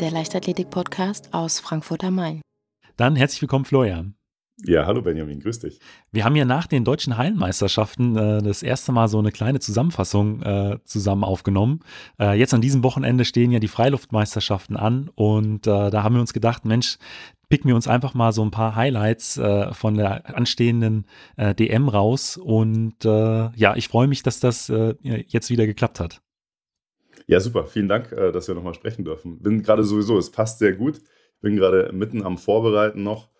Der Leichtathletik-Podcast aus Frankfurt am Main. Dann herzlich willkommen, Florian. Ja, hallo Benjamin, grüß dich. Wir haben ja nach den deutschen Hallenmeisterschaften äh, das erste Mal so eine kleine Zusammenfassung äh, zusammen aufgenommen. Äh, jetzt an diesem Wochenende stehen ja die Freiluftmeisterschaften an und äh, da haben wir uns gedacht, Mensch, picken wir uns einfach mal so ein paar Highlights äh, von der anstehenden äh, DM raus und ja, ich freue mich, dass das jetzt wieder geklappt hat. Ja, super. Vielen Dank, dass wir nochmal sprechen dürfen. Bin gerade sowieso, es passt sehr gut. Ich bin gerade mitten am Vorbereiten noch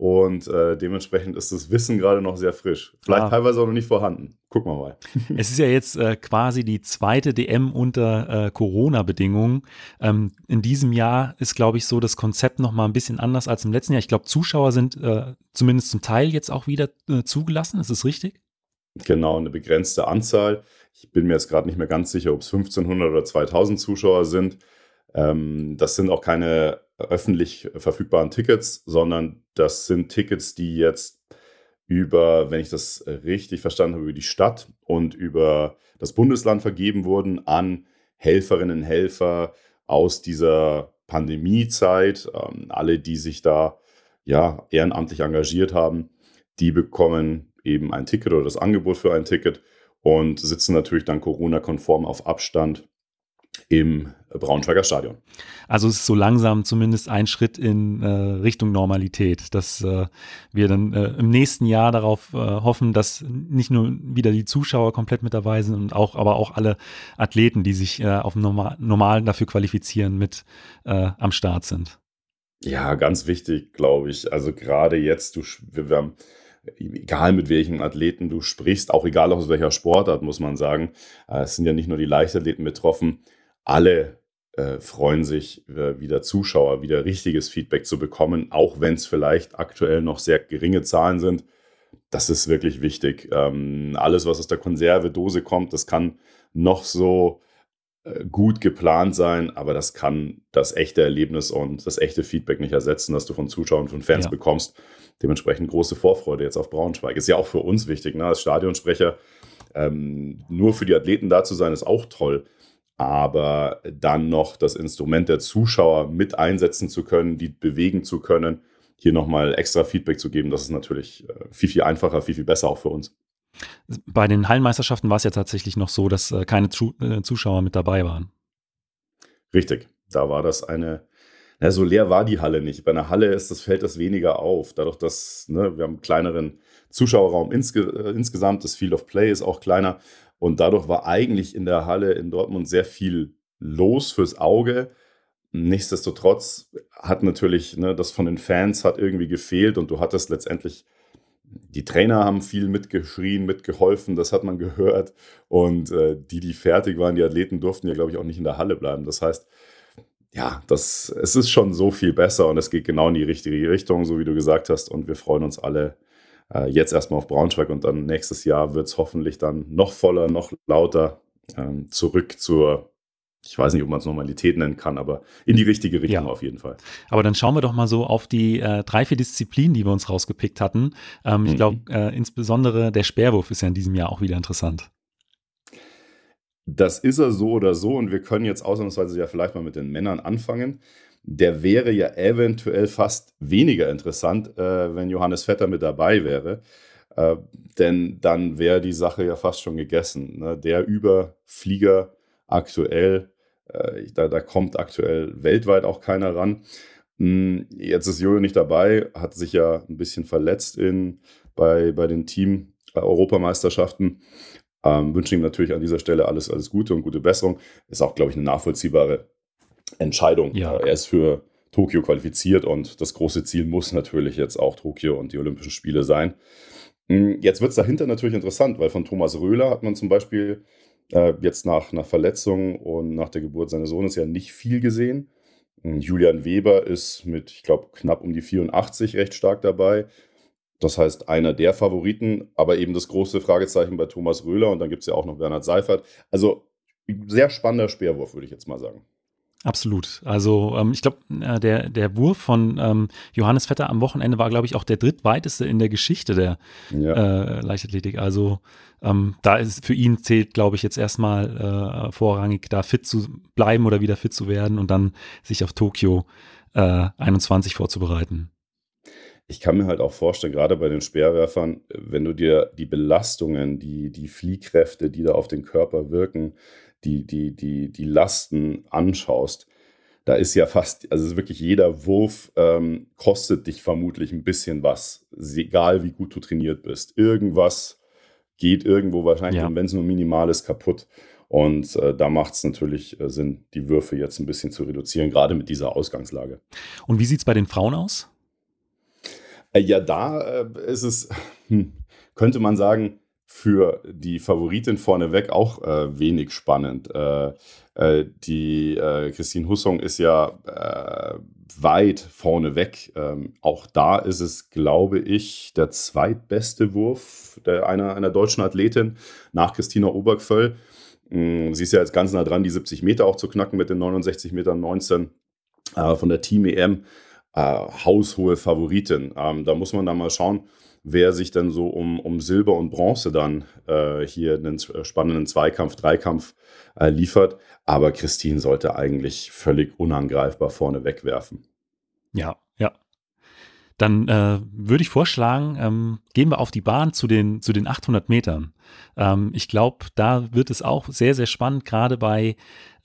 und äh, dementsprechend ist das Wissen gerade noch sehr frisch. Vielleicht ah. teilweise auch noch nicht vorhanden. Gucken wir mal. es ist ja jetzt äh, quasi die zweite DM unter äh, Corona-Bedingungen. Ähm, in diesem Jahr ist, glaube ich, so das Konzept noch mal ein bisschen anders als im letzten Jahr. Ich glaube, Zuschauer sind äh, zumindest zum Teil jetzt auch wieder äh, zugelassen. Ist das richtig? Genau, eine begrenzte Anzahl. Ich bin mir jetzt gerade nicht mehr ganz sicher, ob es 1500 oder 2000 Zuschauer sind. Ähm, das sind auch keine öffentlich verfügbaren Tickets, sondern das sind Tickets, die jetzt über, wenn ich das richtig verstanden habe, über die Stadt und über das Bundesland vergeben wurden an Helferinnen und Helfer aus dieser Pandemiezeit. Ähm, alle, die sich da ja, ehrenamtlich engagiert haben, die bekommen eben ein Ticket oder das Angebot für ein Ticket und sitzen natürlich dann Corona-konform auf Abstand im Braunschweiger Stadion. Also es ist so langsam zumindest ein Schritt in äh, Richtung Normalität, dass äh, wir dann äh, im nächsten Jahr darauf äh, hoffen, dass nicht nur wieder die Zuschauer komplett mit dabei sind und auch, aber auch alle Athleten, die sich äh, auf dem Normal Normalen dafür qualifizieren, mit äh, am Start sind. Ja, ganz wichtig, glaube ich. Also gerade jetzt, du, wir, wir haben egal mit welchen Athleten du sprichst, auch egal aus welcher Sportart, muss man sagen. Es sind ja nicht nur die Leichtathleten betroffen alle äh, freuen sich, äh, wieder Zuschauer, wieder richtiges Feedback zu bekommen, auch wenn es vielleicht aktuell noch sehr geringe Zahlen sind. Das ist wirklich wichtig. Ähm, alles, was aus der Konservedose kommt, das kann noch so äh, gut geplant sein, aber das kann das echte Erlebnis und das echte Feedback nicht ersetzen, das du von Zuschauern, von Fans ja. bekommst. Dementsprechend große Vorfreude jetzt auf Braunschweig. Ist ja auch für uns wichtig, ne? als Stadionsprecher. Ähm, nur für die Athleten da zu sein, ist auch toll aber dann noch das Instrument der Zuschauer mit einsetzen zu können, die bewegen zu können, hier nochmal extra Feedback zu geben, das ist natürlich äh, viel, viel einfacher, viel, viel besser auch für uns. Bei den Hallenmeisterschaften war es ja tatsächlich noch so, dass äh, keine äh, Zuschauer mit dabei waren. Richtig, da war das eine, na, so leer war die Halle nicht. Bei einer Halle ist das, fällt das weniger auf, dadurch, dass ne, wir haben einen kleineren Zuschauerraum insge insgesamt, das Field of Play ist auch kleiner und dadurch war eigentlich in der Halle in Dortmund sehr viel los fürs Auge. Nichtsdestotrotz hat natürlich ne, das von den Fans hat irgendwie gefehlt und du hattest letztendlich, die Trainer haben viel mitgeschrien, mitgeholfen, das hat man gehört. Und äh, die, die fertig waren, die Athleten durften ja, glaube ich, auch nicht in der Halle bleiben. Das heißt, ja, das, es ist schon so viel besser und es geht genau in die richtige Richtung, so wie du gesagt hast. Und wir freuen uns alle, äh, jetzt erstmal auf Braunschweig und dann nächstes Jahr wird es hoffentlich dann noch voller, noch lauter ähm, zurück zur, ich weiß nicht, ob man es Normalität nennen kann, aber in die richtige Richtung ja. auf jeden Fall. Aber dann schauen wir doch mal so auf die äh, drei, vier Disziplinen, die wir uns rausgepickt hatten. Ähm, ich mhm. glaube, äh, insbesondere der Speerwurf ist ja in diesem Jahr auch wieder interessant. Das ist er so oder so und wir können jetzt ausnahmsweise ja vielleicht mal mit den Männern anfangen der wäre ja eventuell fast weniger interessant, äh, wenn Johannes Vetter mit dabei wäre. Äh, denn dann wäre die Sache ja fast schon gegessen. Ne? Der Überflieger aktuell, äh, da, da kommt aktuell weltweit auch keiner ran. Hm, jetzt ist Jojo nicht dabei, hat sich ja ein bisschen verletzt in, bei, bei den Team-Europameisterschaften. Ähm, wünsche ihm natürlich an dieser Stelle alles, alles Gute und gute Besserung. Ist auch, glaube ich, eine nachvollziehbare Entscheidung. Ja. Er ist für Tokio qualifiziert und das große Ziel muss natürlich jetzt auch Tokio und die Olympischen Spiele sein. Hm, jetzt wird es dahinter natürlich interessant, weil von Thomas Röhler hat man zum Beispiel äh, jetzt nach, nach Verletzung und nach der Geburt seines Sohnes ja nicht viel gesehen. Hm, Julian Weber ist mit, ich glaube, knapp um die 84 recht stark dabei. Das heißt, einer der Favoriten, aber eben das große Fragezeichen bei Thomas Röhler und dann gibt es ja auch noch Bernhard Seifert. Also sehr spannender Speerwurf, würde ich jetzt mal sagen. Absolut. Also ähm, ich glaube, äh, der, der Wurf von ähm, Johannes Vetter am Wochenende war, glaube ich, auch der drittweiteste in der Geschichte der ja. äh, Leichtathletik. Also ähm, da ist für ihn zählt, glaube ich, jetzt erstmal äh, vorrangig, da fit zu bleiben oder wieder fit zu werden und dann sich auf Tokio äh, 21 vorzubereiten. Ich kann mir halt auch vorstellen, gerade bei den Speerwerfern, wenn du dir die Belastungen, die, die Fliehkräfte, die da auf den Körper wirken, die, die, die, die Lasten anschaust, da ist ja fast, also wirklich jeder Wurf ähm, kostet dich vermutlich ein bisschen was, egal wie gut du trainiert bist. Irgendwas geht irgendwo wahrscheinlich, ja. wenn es nur minimal ist, kaputt. Und äh, da macht es natürlich äh, Sinn, die Würfe jetzt ein bisschen zu reduzieren, gerade mit dieser Ausgangslage. Und wie sieht es bei den Frauen aus? Äh, ja, da äh, ist es, hm, könnte man sagen, für die Favoritin vorneweg auch äh, wenig spannend. Äh, äh, die äh, Christine Hussong ist ja äh, weit vorneweg. Ähm, auch da ist es, glaube ich, der zweitbeste Wurf der, einer, einer deutschen Athletin nach Christina Obergföll. Ähm, sie ist ja jetzt ganz nah dran, die 70 Meter auch zu knacken mit den 69 Metern 19 äh, von der Team EM. haushohe Favoritin. Ähm, da muss man dann mal schauen wer sich dann so um, um Silber und Bronze dann äh, hier einen spannenden Zweikampf, Dreikampf äh, liefert. Aber Christine sollte eigentlich völlig unangreifbar vorne wegwerfen. Ja, ja. Dann äh, würde ich vorschlagen, ähm, gehen wir auf die Bahn zu den, zu den 800 Metern. Ähm, ich glaube, da wird es auch sehr, sehr spannend, gerade bei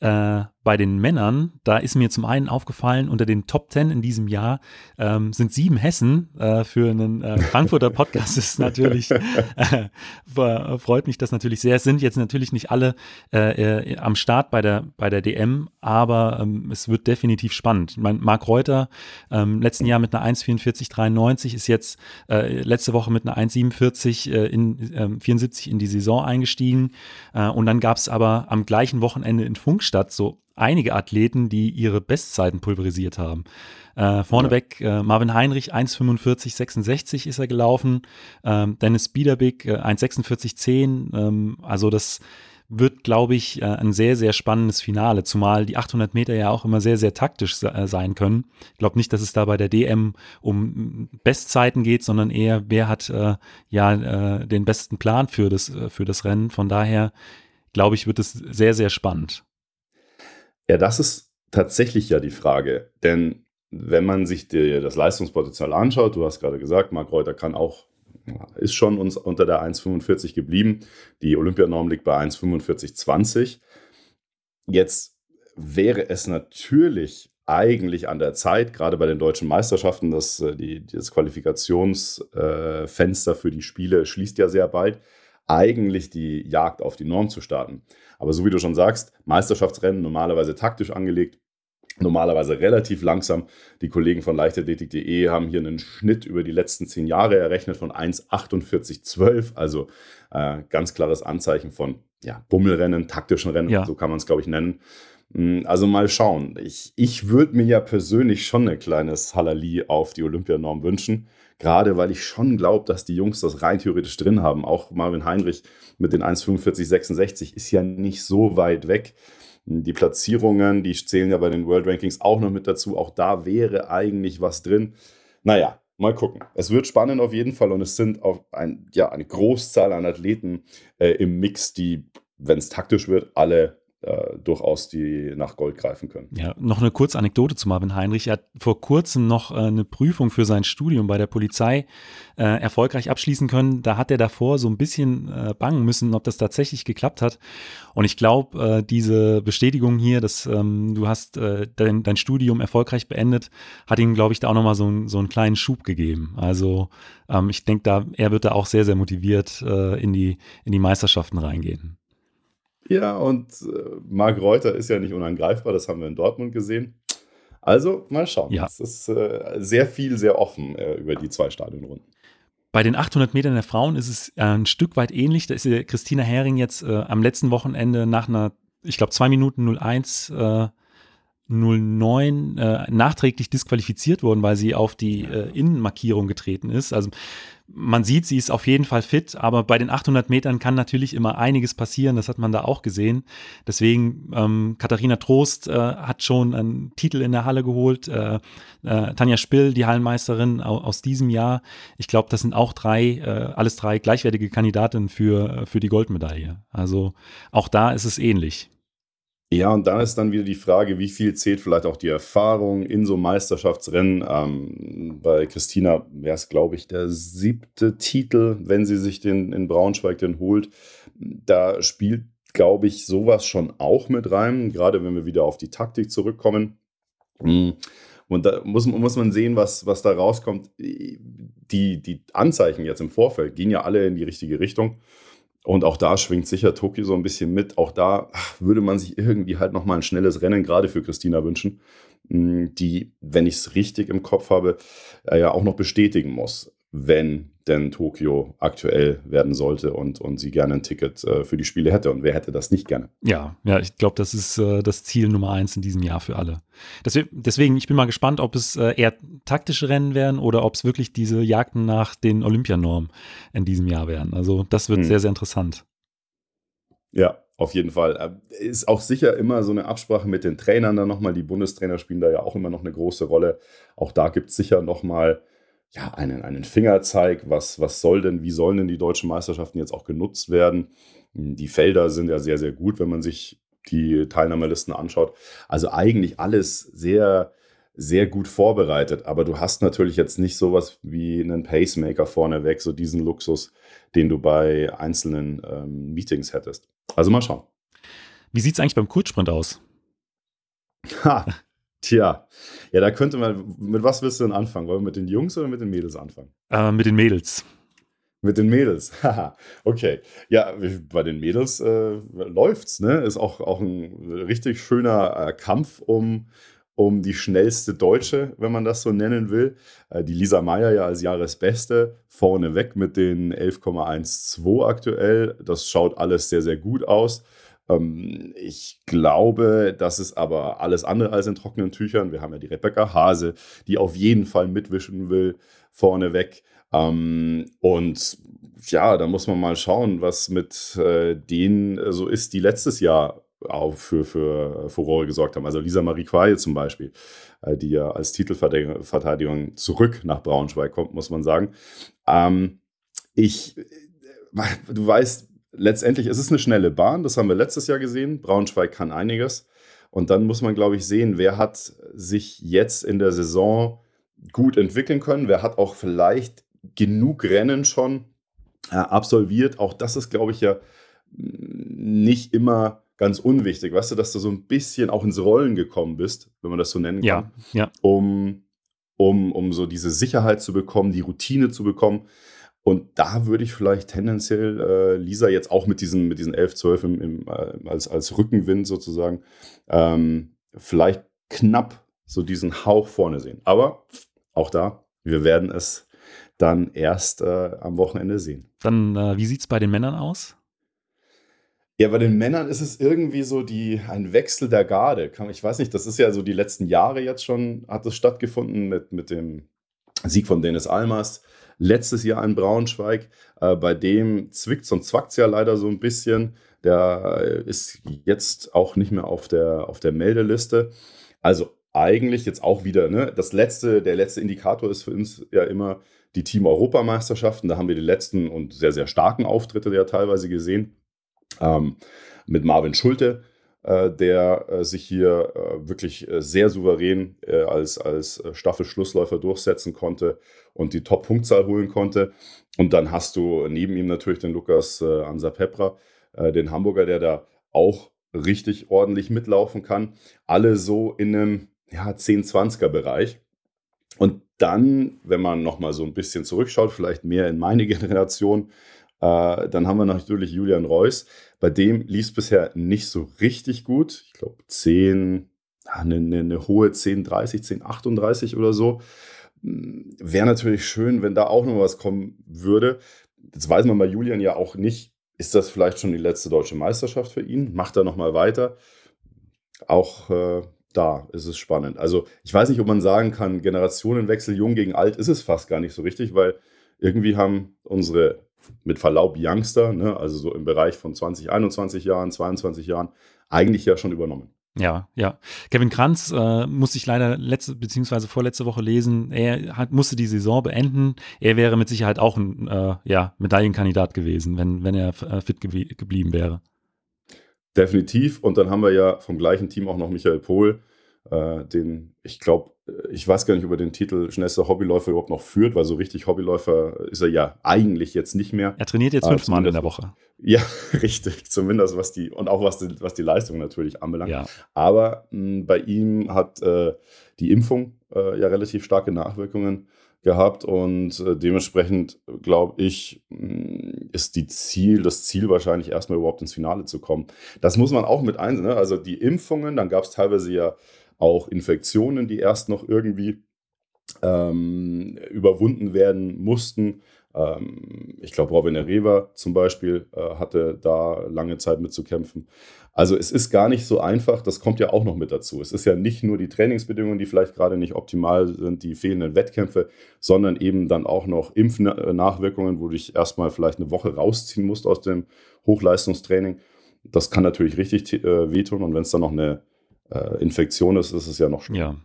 äh, bei den Männern, da ist mir zum einen aufgefallen, unter den Top Ten in diesem Jahr ähm, sind sieben Hessen. Äh, für einen äh, Frankfurter Podcast ist natürlich, äh, freut mich das natürlich sehr. Es sind jetzt natürlich nicht alle äh, äh, am Start bei der, bei der DM, aber ähm, es wird definitiv spannend. Ich meine, Marc Reuter, ähm, letzten Jahr mit einer 1,44,93 ist jetzt letzte Woche mit einer 1,47 in 74 ähm, in die Saison eingestiegen. und dann gab es aber am gleichen Wochenende in Funkstadt so einige Athleten, die ihre Bestzeiten pulverisiert haben. Äh, vorneweg äh, Marvin Heinrich 1,45,66 ist er gelaufen, ähm, Dennis Biederbick äh, 1,46,10. Ähm, also das wird, glaube ich, äh, ein sehr, sehr spannendes Finale, zumal die 800 Meter ja auch immer sehr, sehr taktisch äh, sein können. Ich glaube nicht, dass es da bei der DM um Bestzeiten geht, sondern eher, wer hat äh, ja äh, den besten Plan für das, äh, für das Rennen. Von daher, glaube ich, wird es sehr, sehr spannend. Ja, das ist tatsächlich ja die Frage. Denn wenn man sich die, das Leistungspotenzial anschaut, du hast gerade gesagt, Marc Reuter kann auch, ist schon uns unter der 1,45 geblieben. Die Olympianorm liegt bei 1,45,20. Jetzt wäre es natürlich eigentlich an der Zeit, gerade bei den deutschen Meisterschaften, dass äh, die, das Qualifikationsfenster äh, für die Spiele schließt ja sehr bald, eigentlich die Jagd auf die Norm zu starten. Aber so wie du schon sagst, Meisterschaftsrennen normalerweise taktisch angelegt, normalerweise relativ langsam. Die Kollegen von leichtathletik.de haben hier einen Schnitt über die letzten zehn Jahre errechnet von 1,4812, also äh, ganz klares Anzeichen von ja, Bummelrennen, taktischen Rennen, ja. so kann man es, glaube ich, nennen. Hm, also mal schauen. Ich, ich würde mir ja persönlich schon ein kleines Halali auf die Olympianorm wünschen. Gerade weil ich schon glaube, dass die Jungs das rein theoretisch drin haben. Auch Marvin Heinrich mit den 1,45,66 ist ja nicht so weit weg. Die Platzierungen, die zählen ja bei den World Rankings auch noch mit dazu. Auch da wäre eigentlich was drin. Naja, mal gucken. Es wird spannend auf jeden Fall und es sind auch ein, ja, eine Großzahl an Athleten äh, im Mix, die, wenn es taktisch wird, alle äh, durchaus die nach Gold greifen können. Ja, noch eine kurze Anekdote zu Marvin Heinrich. Er hat vor kurzem noch äh, eine Prüfung für sein Studium bei der Polizei äh, erfolgreich abschließen können. Da hat er davor so ein bisschen äh, bangen müssen, ob das tatsächlich geklappt hat. Und ich glaube, diese Bestätigung hier, dass ähm, du hast dein, dein, Studium erfolgreich beendet, hat ihm, glaube ich, da auch nochmal so, so einen kleinen Schub gegeben. Also ähm, ich denke, da, er wird da auch sehr, sehr motiviert in, die, in die Meisterschaften reingehen. Ja, und äh, Marc Reuter ist ja nicht unangreifbar, das haben wir in Dortmund gesehen. Also mal schauen. Ja. Es ist äh, sehr viel, sehr offen äh, über die zwei Stadionrunden. Bei den 800 Metern der Frauen ist es äh, ein Stück weit ähnlich. Da ist Christina Hering jetzt äh, am letzten Wochenende nach einer, ich glaube, 2 Minuten 01 09 äh, nachträglich disqualifiziert worden, weil sie auf die äh, Innenmarkierung getreten ist. Also man sieht, sie ist auf jeden Fall fit, aber bei den 800 Metern kann natürlich immer einiges passieren. Das hat man da auch gesehen. Deswegen, ähm, Katharina Trost äh, hat schon einen Titel in der Halle geholt. Äh, äh, Tanja Spill, die Hallenmeisterin aus diesem Jahr. Ich glaube, das sind auch drei, äh, alles drei gleichwertige Kandidatinnen für, für die Goldmedaille. Also auch da ist es ähnlich. Ja, und dann ist dann wieder die Frage, wie viel zählt vielleicht auch die Erfahrung in so Meisterschaftsrennen. Ähm, bei Christina wäre es, glaube ich, der siebte Titel, wenn sie sich den in Braunschweig den holt. Da spielt, glaube ich, sowas schon auch mit rein, gerade wenn wir wieder auf die Taktik zurückkommen. Hm. Und da muss, muss man sehen, was, was da rauskommt. Die, die Anzeichen jetzt im Vorfeld gehen ja alle in die richtige Richtung. Und auch da schwingt sicher Tokio so ein bisschen mit. Auch da würde man sich irgendwie halt nochmal ein schnelles Rennen gerade für Christina wünschen, hm, die, wenn ich es richtig im Kopf habe, äh, ja auch noch bestätigen muss, wenn denn Tokio aktuell werden sollte und, und sie gerne ein Ticket äh, für die Spiele hätte. Und wer hätte das nicht gerne? Ja, ja, ich glaube, das ist äh, das Ziel Nummer eins in diesem Jahr für alle. Deswegen, ich bin mal gespannt, ob es äh, eher taktische Rennen werden oder ob es wirklich diese Jagden nach den Olympianormen in diesem Jahr werden. Also das wird hm. sehr, sehr interessant. Ja, auf jeden Fall. Äh, ist auch sicher immer so eine Absprache mit den Trainern dann nochmal. Die Bundestrainer spielen da ja auch immer noch eine große Rolle. Auch da gibt es sicher nochmal ja, einen, einen Fingerzeig, was, was soll denn, wie sollen denn die deutschen Meisterschaften jetzt auch genutzt werden? Die Felder sind ja sehr, sehr gut, wenn man sich die Teilnahmelisten anschaut. Also eigentlich alles sehr, sehr gut vorbereitet. Aber du hast natürlich jetzt nicht sowas wie einen Pacemaker vorneweg, so diesen Luxus, den du bei einzelnen ähm, Meetings hättest. Also mal schauen. Wie sieht es eigentlich beim Kurzsprint aus? Ha, Tja, ja, da könnte man, mit was willst du denn anfangen? Wollen wir mit den Jungs oder mit den Mädels anfangen? Äh, mit den Mädels. Mit den Mädels. okay. Ja, bei den Mädels äh, läuft's, ne? Ist auch, auch ein richtig schöner äh, Kampf um, um die schnellste Deutsche, wenn man das so nennen will. Äh, die Lisa Meyer ja als Jahresbeste, vorneweg mit den 11,12 aktuell. Das schaut alles sehr, sehr gut aus. Ähm, ich glaube, das ist aber alles andere als in trockenen Tüchern. Wir haben ja die Rebecca Hase, die auf jeden Fall mitwischen will, vorneweg. Ähm, und ja, da muss man mal schauen, was mit äh, denen äh, so ist, die letztes Jahr auch für, für Furore gesorgt haben. Also Lisa Marie Quaye zum Beispiel, äh, die ja als Titelverteidigung zurück nach Braunschweig kommt, muss man sagen. Ähm, ich, du weißt, letztendlich ist es eine schnelle Bahn, das haben wir letztes Jahr gesehen. Braunschweig kann einiges. Und dann muss man, glaube ich, sehen, wer hat sich jetzt in der Saison gut entwickeln können, wer hat auch vielleicht genug Rennen schon äh, absolviert. Auch das ist, glaube ich, ja nicht immer ganz unwichtig, weißt du, dass du so ein bisschen auch ins Rollen gekommen bist, wenn man das so nennen kann, ja, ja. Um, um, um so diese Sicherheit zu bekommen, die Routine zu bekommen. Und da würde ich vielleicht tendenziell äh, Lisa jetzt auch mit diesen, mit diesen 11, 12 im, im, äh, als, als Rückenwind sozusagen ähm, vielleicht knapp so diesen Hauch vorne sehen. Aber auch da, wir werden es dann erst äh, am Wochenende sehen. Dann, äh, wie sieht es bei den Männern aus? Ja, bei den Männern ist es irgendwie so die, ein Wechsel der Garde. Ich weiß nicht, das ist ja so die letzten Jahre jetzt schon, hat es stattgefunden mit, mit dem Sieg von Dennis Almas letztes Jahr in Braunschweig. Äh, bei dem zwickt und zwackt es ja leider so ein bisschen. Der äh, ist jetzt auch nicht mehr auf der, auf der Meldeliste. Also eigentlich jetzt auch wieder, ne? Das letzte, der letzte Indikator ist für uns ja immer die Team-Europameisterschaften. Da haben wir die letzten und sehr, sehr starken Auftritte ja teilweise gesehen. Ähm, mit Marvin Schulte, der äh, sich hier äh, wirklich sehr souverän als, als Staffelschlussläufer durchsetzen konnte und die Top-Punktzahl holen konnte. Und dann hast du neben ihm natürlich den Lukas äh, Ansa Pepra, den Hamburger, der da auch richtig ordentlich mitlaufen kann. Alle so in einem ja, 10-20er Bereich. Und dann, wenn man nochmal so ein bisschen zurückschaut, vielleicht mehr in meine Generation, äh, dann haben wir natürlich Julian Reuss, bei dem lief es bisher nicht so richtig gut. Ich glaube 10, eine, eine, eine hohe 10,30, 10,38 oder so. Hm, Wäre natürlich schön, wenn da auch noch was kommen würde. Jetzt weiß man bei Julian ja auch nicht, ist das vielleicht schon die letzte deutsche Meisterschaft für ihn? Macht er nochmal weiter? Auch äh, da ist es spannend. Also ich weiß nicht, ob man sagen kann, Generationenwechsel jung gegen alt ist es fast gar nicht so richtig, weil irgendwie haben unsere, mit Verlaub, Youngster, ne, also so im Bereich von 20, 21 Jahren, 22 Jahren, eigentlich ja schon übernommen. Ja, ja. Kevin Kranz äh, musste ich leider letzte beziehungsweise vorletzte Woche lesen. Er hat, musste die Saison beenden. Er wäre mit Sicherheit auch ein äh, ja, Medaillenkandidat gewesen, wenn, wenn er äh, fit ge geblieben wäre. Definitiv. Und dann haben wir ja vom gleichen Team auch noch Michael Pohl, äh, den, ich glaube, ich weiß gar nicht, ob er den Titel schnellster Hobbyläufer überhaupt noch führt, weil so richtig Hobbyläufer ist er ja eigentlich jetzt nicht mehr. Er trainiert jetzt fünfmal in der Woche. Ja, richtig. Zumindest was die, und auch was die, was die Leistung natürlich anbelangt. Ja. Aber mh, bei ihm hat äh, die Impfung äh, ja relativ starke Nachwirkungen gehabt und äh, dementsprechend glaube ich, mh, ist die Ziel, das Ziel wahrscheinlich erstmal überhaupt ins Finale zu kommen. Das muss man auch mit einsehen. Ne? Also die Impfungen, dann gab es teilweise ja auch Infektionen, die erst noch irgendwie ähm, überwunden werden mussten. Ähm, ich glaube, Robin Areva zum Beispiel äh, hatte da lange Zeit mit zu kämpfen. Also es ist gar nicht so einfach, das kommt ja auch noch mit dazu. Es ist ja nicht nur die Trainingsbedingungen, die vielleicht gerade nicht optimal sind, die fehlenden Wettkämpfe, sondern eben dann auch noch Impfnachwirkungen, wo du dich erstmal vielleicht eine Woche rausziehen musst aus dem Hochleistungstraining. Das kann natürlich richtig äh, wehtun und wenn es dann noch eine äh, Infektion ist, ist es ja noch schlimmer. Ja.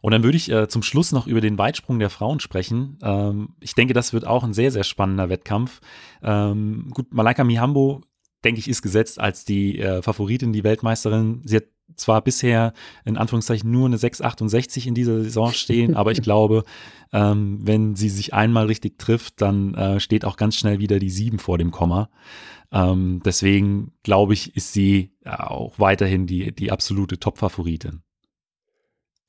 Und dann würde ich äh, zum Schluss noch über den Weitsprung der Frauen sprechen. Ähm, ich denke, das wird auch ein sehr, sehr spannender Wettkampf. Ähm, gut, Malaika Mihambo, denke ich, ist gesetzt als die äh, Favoritin, die Weltmeisterin. Sie hat zwar bisher in Anführungszeichen nur eine 6,68 in dieser Saison stehen, aber ich glaube, ähm, wenn sie sich einmal richtig trifft, dann äh, steht auch ganz schnell wieder die 7 vor dem Komma. Ähm, deswegen glaube ich, ist sie auch weiterhin die, die absolute Top-Favoritin.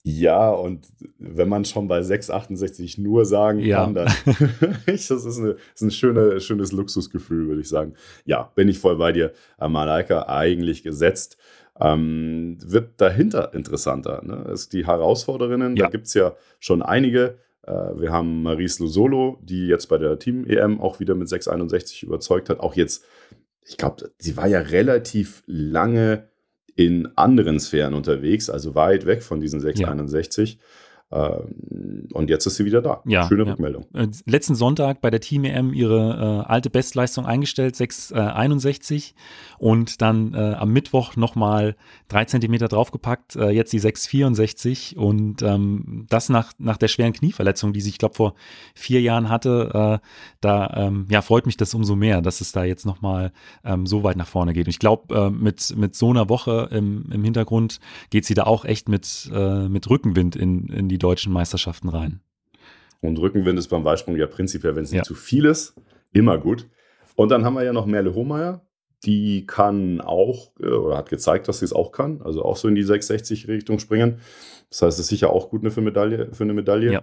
Ja, und wenn man schon bei 6,68 nur sagen ja. kann, dann das ist, eine, ist ein schöne, schönes Luxusgefühl, würde ich sagen. Ja, bin ich voll bei dir. Malaika eigentlich gesetzt. Ähm, wird dahinter interessanter. Ne? Ist die Herausforderinnen, ja. da gibt es ja schon einige. Äh, wir haben Maries Lusolo, die jetzt bei der Team-EM auch wieder mit 6,61 überzeugt hat. Auch jetzt, ich glaube, sie war ja relativ lange in anderen Sphären unterwegs, also weit weg von diesen 661. Ja. Ähm, und jetzt ist sie wieder da. Ja, Schöne ja. Rückmeldung. Äh, letzten Sonntag bei der Team EM ihre äh, alte Bestleistung eingestellt, 6,61 äh, und dann äh, am Mittwoch nochmal drei Zentimeter draufgepackt, äh, jetzt die 6,64 und ähm, das nach, nach der schweren Knieverletzung, die sie, ich glaube, vor vier Jahren hatte. Da ähm, ja, freut mich das umso mehr, dass es da jetzt nochmal ähm, so weit nach vorne geht. Und ich glaube, mit, mit so einer Woche im, im Hintergrund geht sie da auch echt mit, mit Rückenwind in, in die deutschen Meisterschaften rein. Und Rückenwind ist beim Weitsprung ja prinzipiell, wenn es nicht ja. zu viel ist, immer gut. Und dann haben wir ja noch Merle Hohmeier. Die kann auch, äh, oder hat gezeigt, dass sie es auch kann, also auch so in die 660-Richtung springen. Das heißt, es ist sicher auch gut für, Medaille, für eine Medaille. Ja.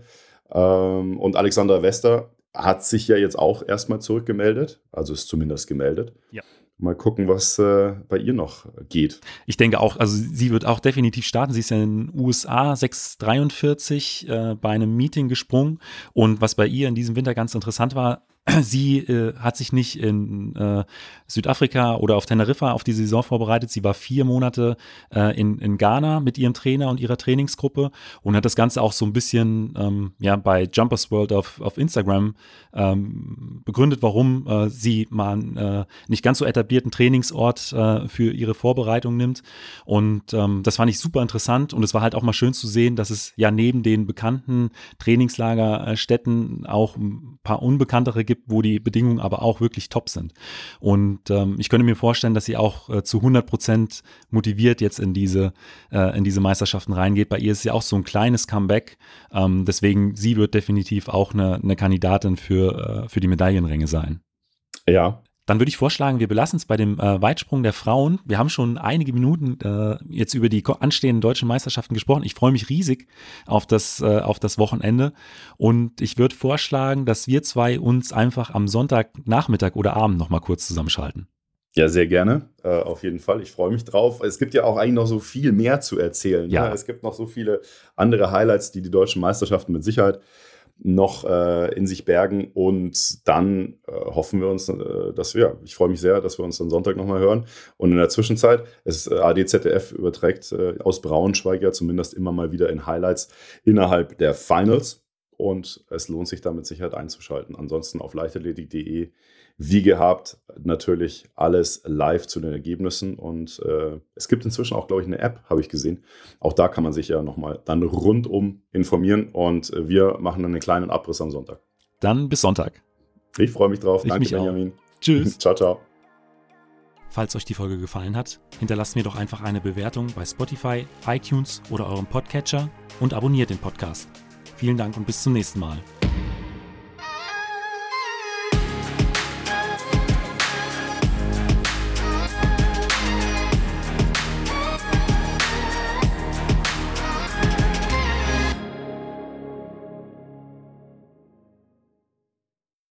Ähm, und Alexander Wester hat sich ja jetzt auch erstmal zurückgemeldet, also ist zumindest gemeldet. Ja mal gucken, was äh, bei ihr noch geht. Ich denke auch, also sie wird auch definitiv starten. Sie ist ja in den USA 643 äh, bei einem Meeting gesprungen. Und was bei ihr in diesem Winter ganz interessant war, Sie äh, hat sich nicht in äh, Südafrika oder auf Teneriffa auf die Saison vorbereitet. Sie war vier Monate äh, in, in Ghana mit ihrem Trainer und ihrer Trainingsgruppe und hat das Ganze auch so ein bisschen ähm, ja, bei Jumpers World auf, auf Instagram ähm, begründet, warum äh, sie mal einen äh, nicht ganz so etablierten Trainingsort äh, für ihre Vorbereitung nimmt. Und ähm, das fand ich super interessant und es war halt auch mal schön zu sehen, dass es ja neben den bekannten Trainingslagerstätten auch ein paar unbekanntere gibt, wo die Bedingungen aber auch wirklich top sind. Und ähm, ich könnte mir vorstellen, dass sie auch äh, zu 100 Prozent motiviert jetzt in diese, äh, in diese Meisterschaften reingeht. Bei ihr ist ja auch so ein kleines Comeback. Ähm, deswegen, sie wird definitiv auch eine, eine Kandidatin für, äh, für die Medaillenränge sein. Ja, dann würde ich vorschlagen, wir belassen es bei dem äh, Weitsprung der Frauen. Wir haben schon einige Minuten äh, jetzt über die anstehenden deutschen Meisterschaften gesprochen. Ich freue mich riesig auf das, äh, auf das Wochenende. Und ich würde vorschlagen, dass wir zwei uns einfach am Sonntagnachmittag oder Abend nochmal kurz zusammenschalten. Ja, sehr gerne. Äh, auf jeden Fall. Ich freue mich drauf. Es gibt ja auch eigentlich noch so viel mehr zu erzählen. Ja. Ne? Es gibt noch so viele andere Highlights, die die deutschen Meisterschaften mit Sicherheit noch äh, in sich bergen. Und dann äh, hoffen wir uns, äh, dass wir, ich freue mich sehr, dass wir uns dann Sonntag nochmal hören. Und in der Zwischenzeit, es, äh, ADZDF überträgt äh, aus Braunschweig ja zumindest immer mal wieder in Highlights innerhalb der Finals. und es lohnt sich da mit Sicherheit einzuschalten. Ansonsten auf leichtathletik.de wie gehabt natürlich alles live zu den Ergebnissen und äh, es gibt inzwischen auch, glaube ich, eine App, habe ich gesehen. Auch da kann man sich ja nochmal dann rundum informieren und äh, wir machen dann einen kleinen Abriss am Sonntag. Dann bis Sonntag. Ich freue mich drauf. Ich Danke, mich Benjamin. Auch. Tschüss. ciao, ciao. Falls euch die Folge gefallen hat, hinterlasst mir doch einfach eine Bewertung bei Spotify, iTunes oder eurem Podcatcher und abonniert den Podcast. Vielen Dank und bis zum nächsten Mal.